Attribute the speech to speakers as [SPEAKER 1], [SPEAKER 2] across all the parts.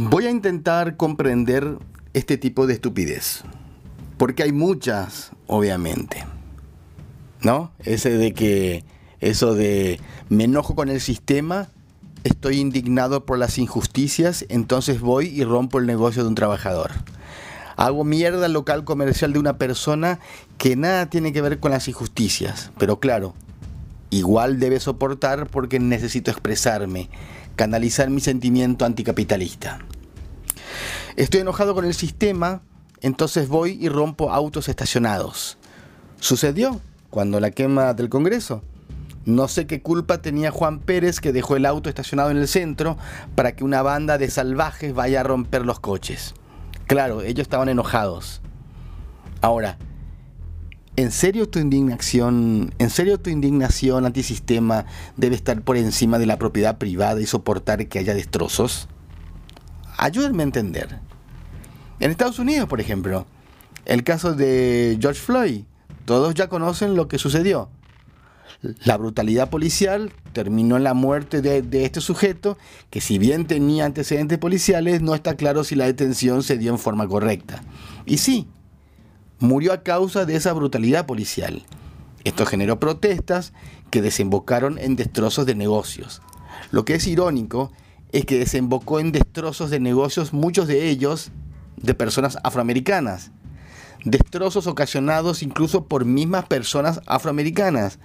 [SPEAKER 1] Voy a intentar comprender este tipo de estupidez. Porque hay muchas, obviamente. ¿No? Ese de que, eso de me enojo con el sistema, estoy indignado por las injusticias, entonces voy y rompo el negocio de un trabajador. Hago mierda al local comercial de una persona que nada tiene que ver con las injusticias. Pero claro, igual debe soportar porque necesito expresarme, canalizar mi sentimiento anticapitalista. Estoy enojado con el sistema, entonces voy y rompo autos estacionados. Sucedió cuando la quema del Congreso. No sé qué culpa tenía Juan Pérez que dejó el auto estacionado en el centro para que una banda de salvajes vaya a romper los coches. Claro, ellos estaban enojados. Ahora, ¿en serio tu indignación, en serio tu indignación antisistema debe estar por encima de la propiedad privada y soportar que haya destrozos? Ayúdenme a entender. En Estados Unidos, por ejemplo, el caso de George Floyd, todos ya conocen lo que sucedió. La brutalidad policial terminó en la muerte de, este sujeto, que si bien tenía antecedentes policiales, no está claro si la detención se dio en forma correcta. Y sí, murió a causa de esa brutalidad policial. Esto generó protestas que desembocaron en destrozos de negocios. Lo que es irónico es que desembocó en destrozos de negocios, muchos de ellos de personas afroamericanas. Destrozos ocasionados incluso por mismas personas afroamericanas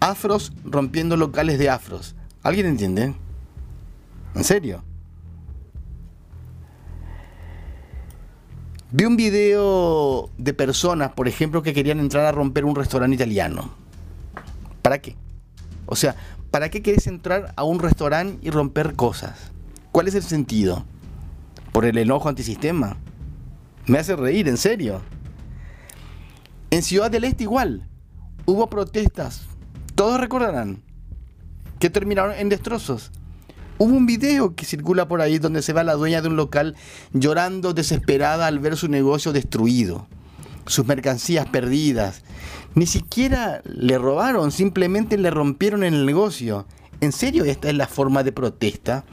[SPEAKER 1] afros rompiendo locales de afros. ¿Alguien entiende? ¿En serio? Vi un video de personas, por ejemplo, que querían entrar a romper un restaurante italiano. ¿Para qué? O sea, ¿para qué querés entrar a un restaurante y romper cosas? ¿Cuál es el sentido? ¿Por el enojo antisistema? Me hace reír, en serio. En Ciudad del Este igual. Hubo protestas todos recordarán que terminaron en destrozos. Hubo un video que circula por ahí donde se va la dueña de un local llorando desesperada al ver su negocio destruido, sus mercancías perdidas. Ni siquiera le robaron, simplemente le rompieron el negocio. ¿En serio esta es la forma de protesta?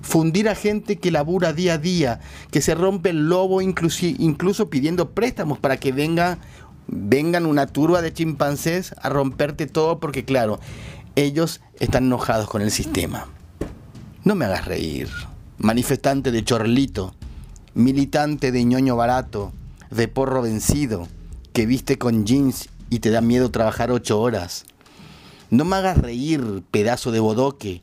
[SPEAKER 1] Fundir a gente que labura día a día, que se rompe el lobo incluso pidiendo préstamos para que venga vengan una turba de chimpancés a romperte todo porque claro, ellos están enojados con el sistema. No me hagas reír. Manifestante de chorlito, militante de ñoño barato, de porro vencido, que viste con jeans y te da miedo trabajar ocho horas. No me hagas reír, pedazo de bodoque,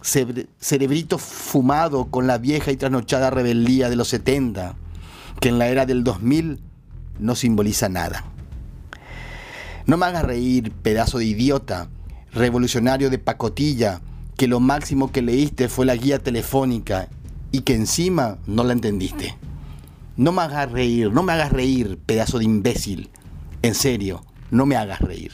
[SPEAKER 1] cerebrito fumado con la vieja y trasnochada rebeldía de los 70, que en la era del 2000 no simboliza nada. No me hagas reír, pedazo de idiota, revolucionario de pacotilla, que lo máximo que leíste fue la guía telefónica y que encima no la entendiste. No me hagas reír, no me hagas reír, pedazo de imbécil. En serio, no me hagas reír.